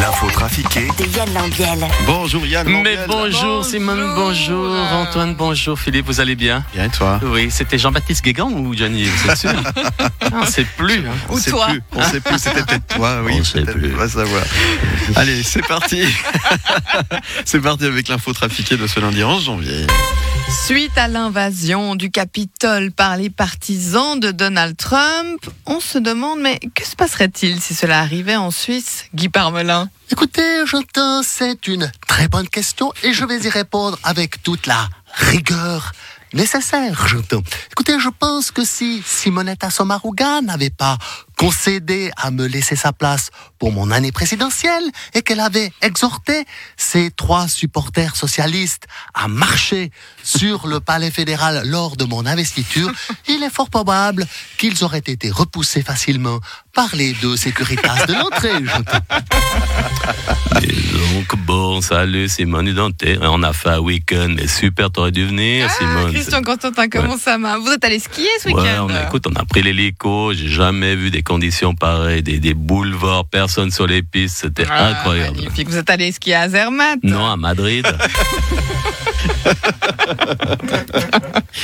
L'info trafiquée De Yann Lambiel. Bonjour Yann. Mais Lambiel. bonjour Simone, bonjour Antoine, bonjour Philippe, vous allez bien? Bien et toi? Oui, c'était Jean-Baptiste Guégan ou Johnny, vous êtes sûr? Plus. hein. On sait plus. On sait plus. C'était peut-être toi. Oui. On sait peut-être, plus. On va savoir. Allez, c'est parti. c'est parti avec l'info trafiquée de ce lundi 11 janvier. Suite à l'invasion du Capitole par les partisans de Donald Trump, on se demande mais que se passerait-il si cela arrivait en Suisse, Guy Parmelin Écoutez, j'entends, c'est une très bonne question et je vais y répondre avec toute la rigueur nécessaire, j'entends. Écoutez, je pense que si Simonetta Sommaruga n'avait pas concédé à me laisser sa place pour mon année présidentielle et qu'elle avait exhorté ses trois supporters socialistes à marcher sur le palais fédéral lors de mon investiture, il est fort probable qu'ils auraient été repoussés facilement par les deux sécuritas de l'entrée, donc, bon, salut Simone Dante. On a fait un week-end, mais super, t'aurais dû venir Simone. Ah, Christian Constantin, comment ça va Vous êtes allé skier ce Ouais, week-end on a, écoute, on a pris l'hélico, j'ai jamais vu des conditions pareilles, des, des boulevards, personne sur les pistes, c'était Ah, incroyable. Magnifique, vous êtes allé skier à Zermatt? Non, à Madrid.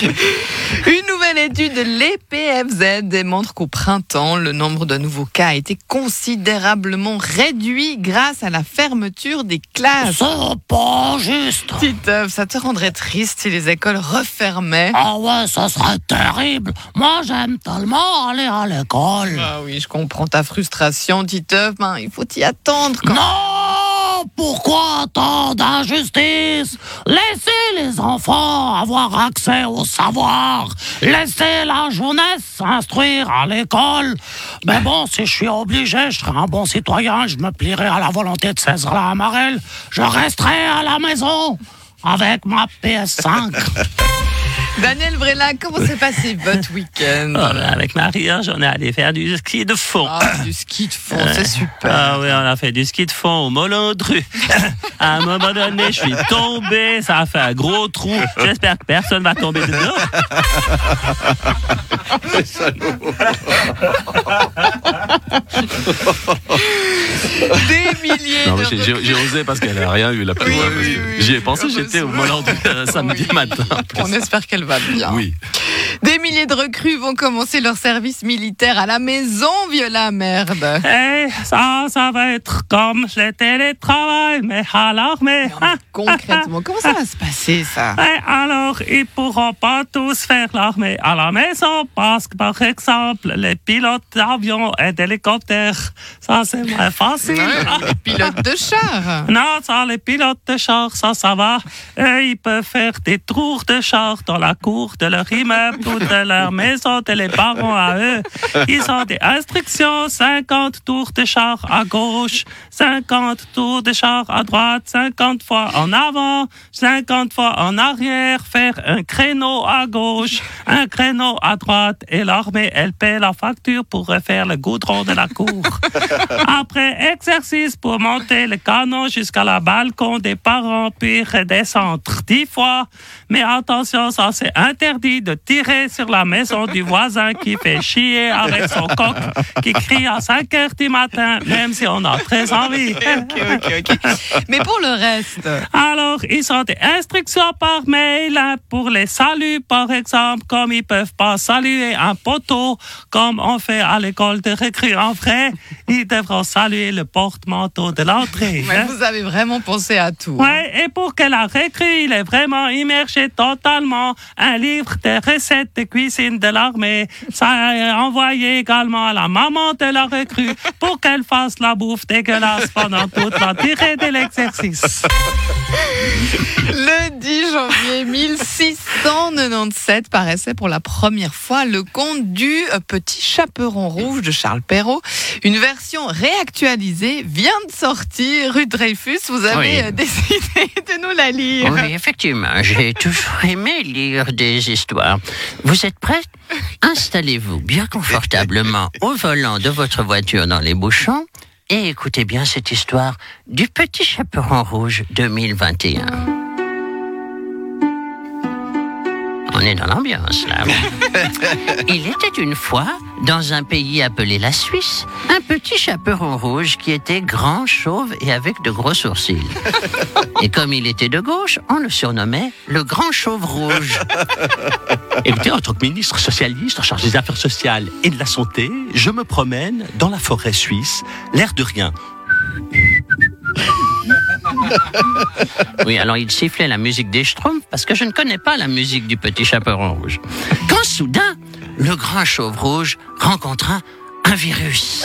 Une nouvelle étude de l'EPFZ démontre qu'au printemps, le nombre de nouveaux cas a été considérablement réduit grâce à la fermeture des classes. C'est pas juste. Titeuf, ça te rendrait triste si les écoles refermaient? Ah ouais, ça serait terrible. Moi, j'aime tellement aller à l'école. Ah oui, je comprends ta frustration, Titeuf. Ben, il faut y attendre quand Non Pourquoi tant d'injustice Laissez les enfants avoir accès au savoir. Laissez la jeunesse s'instruire à l'école. Mais bon, si je suis obligé, je serai un bon citoyen, je me plierai à la volonté de César Amarel. Je resterai à la maison avec ma PS5. Daniel Vrela, comment s'est passé votre week-end Oh, avec Maria, j'en ai allé faire du ski de fond. Ah, du ski de fond, c'est super. Ah oui, on a fait du ski de fond au Molodru. à un moment donné, je suis tombé, ça a fait un gros trou. J'espère que personne va tomber dedans. Des milliers Non, de mais j'ai- osé parce qu'elle n'a rien eu la plus Oui, oui, oui, J'y ai pensé, j'étais au Molodru euh, samedi Oui. matin. On espère qu'elle va Oui. Des milliers de recrues vont commencer leur service militaire à la maison, Viola Merde. Eh, ça, ça va être comme le télétravail, mais à l'armée. Concrètement, comment ça va se passer, ça? Eh, alors, ils pourront pas tous faire l'armée à la maison parce que, par exemple, les pilotes d'avions et d'hélicoptères, ça c'est moins facile. Ouais, les pilotes de char. Non, ça, les pilotes de char, ça, ça va. Eux, ils peuvent faire des tours de char dans la cour de leur immeuble ou de leur maison de les parents à eux. Ils ont des instructions, 50 tours de char à gauche, 50 tours de char à droite, 50 fois en avant, 50 fois en arrière, faire un créneau à gauche, un créneau à droite et l'armée, elle paie la facture pour refaire le goudron de la cour. Après exercice pour monter le canon jusqu'à la balcon des parents, puis redescendre dix fois. Mais attention, ça c'est interdit de tirer sur la maison du voisin qui fait chier avec son coq, qui crie à 5 heures du matin, même si on a très envie. Ok, ok, ok. Mais pour le reste, Alors, ils ont des instructions par mail hein, pour les saluts, par exemple, comme ils peuvent pas saluer un poteau, comme on fait à l'école de récré en vrai, ils devront saluer le porte-manteau de l'entrée. mais hein. vous avez vraiment pensé à tout. Ouais, et pour que la récré, il est vraiment immergé totalement, un livre de recettes de cuisine de l'armée, ça est envoyé également à la maman de la recrue pour qu'elle fasse la bouffe dégueulasse pendant toute la durée de l'exercice. Le 10 janvier 1697 paraissait pour la première fois le conte du euh, Petit Chaperon Rouge de Charles Perrault. Une version réactualisée vient de sortir. Rue Dreyfus, vous avez Oui. euh, décidé de nous la lire. Oui, effectivement, j'ai toujours aimé lire des histoires. Vous êtes prête Installez-vous bien confortablement au volant de votre voiture dans les bouchons et écoutez bien cette histoire du petit chaperon rouge 2021. On est dans l'ambiance là. Il était une fois, dans un pays appelé la Suisse, un petit chaperon rouge qui était grand, chauve et avec de gros sourcils. Et comme il était de gauche, on le surnommait le grand chauve rouge. Écoutez, en tant que ministre socialiste en charge des affaires sociales et de la santé, je me promène dans la forêt suisse, l'air de rien. Oui, alors il sifflait la musique des Schtroumpfs parce que je ne connais pas la musique du petit chaperon rouge. Quand soudain, le grand chauve rouge rencontra un virus.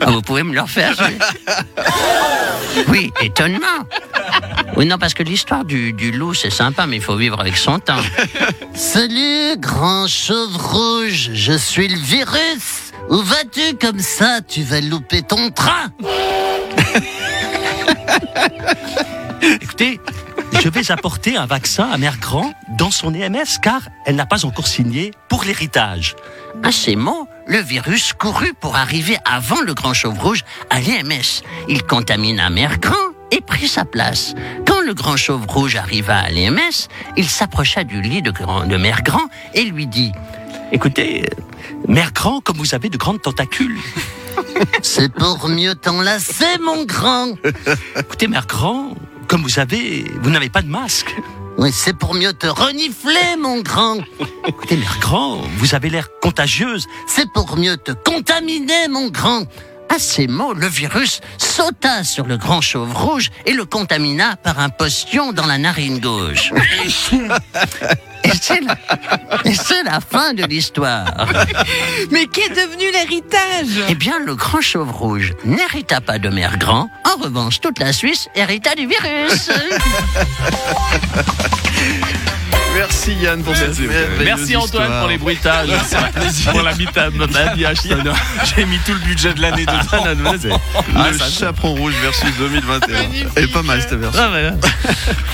Ah, Vous pouvez me le refaire Oui, étonnement. Oui, non, parce que l'histoire du, du loup, c'est sympa, mais il faut vivre avec son temps. Salut, grand chauve rouge, je suis le virus. Où vas-tu comme ça? Tu vas louper ton train. Écoutez, je vais apporter un vaccin à Mère Grand dans son EMS car elle n'a pas encore signé pour l'héritage. À ces mots, le virus courut pour arriver avant le grand chauve rouge à l'EMS. Il contamina Mère Grand et prit sa place. Quand le grand chauve rouge arriva à l'EMS, il s'approcha du lit de, grand- de Mère Grand et lui dit Écoutez, Mère Grand, comme vous avez de grandes tentacules. C'est pour mieux t'enlacer, mon grand. Écoutez, Mère Grand, comme vous avez, vous n'avez pas de masque. Oui, c'est pour mieux te renifler, mon grand. Écoutez, Mère Grand, vous avez l'air contagieuse. C'est pour mieux te contaminer, mon grand. À ces mots, le virus sauta sur le grand chauve rouge et le contamina par un postillon dans la narine gauche. Et c'est la, fin de l'histoire. Mais qu'est devenu l'héritage? Eh bien, le grand chauve rouge n'hérita pas de mère grand. En revanche, toute la Suisse hérita du virus. Merci Yann pour cette merveilleuse Merci Antoine histoire. pour les bruitages. Un plaisir pour la mita- habillage sonore. J'ai mis tout le budget de l'année dedans. Ah, Le ça- chaperon rouge versus 2021. Et pas mal cette version. Ah.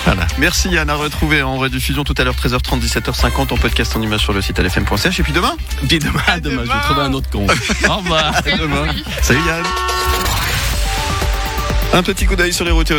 Voilà. Merci Yann à retrouver en rediffusion tout à l'heure 13h30 17h50 en podcast en image sur le site lfm.ch et puis demain Puis demain, demain, je vais trouver un autre con. Au revoir. demain. Salut Yann. Un petit coup d'œil sur les routes et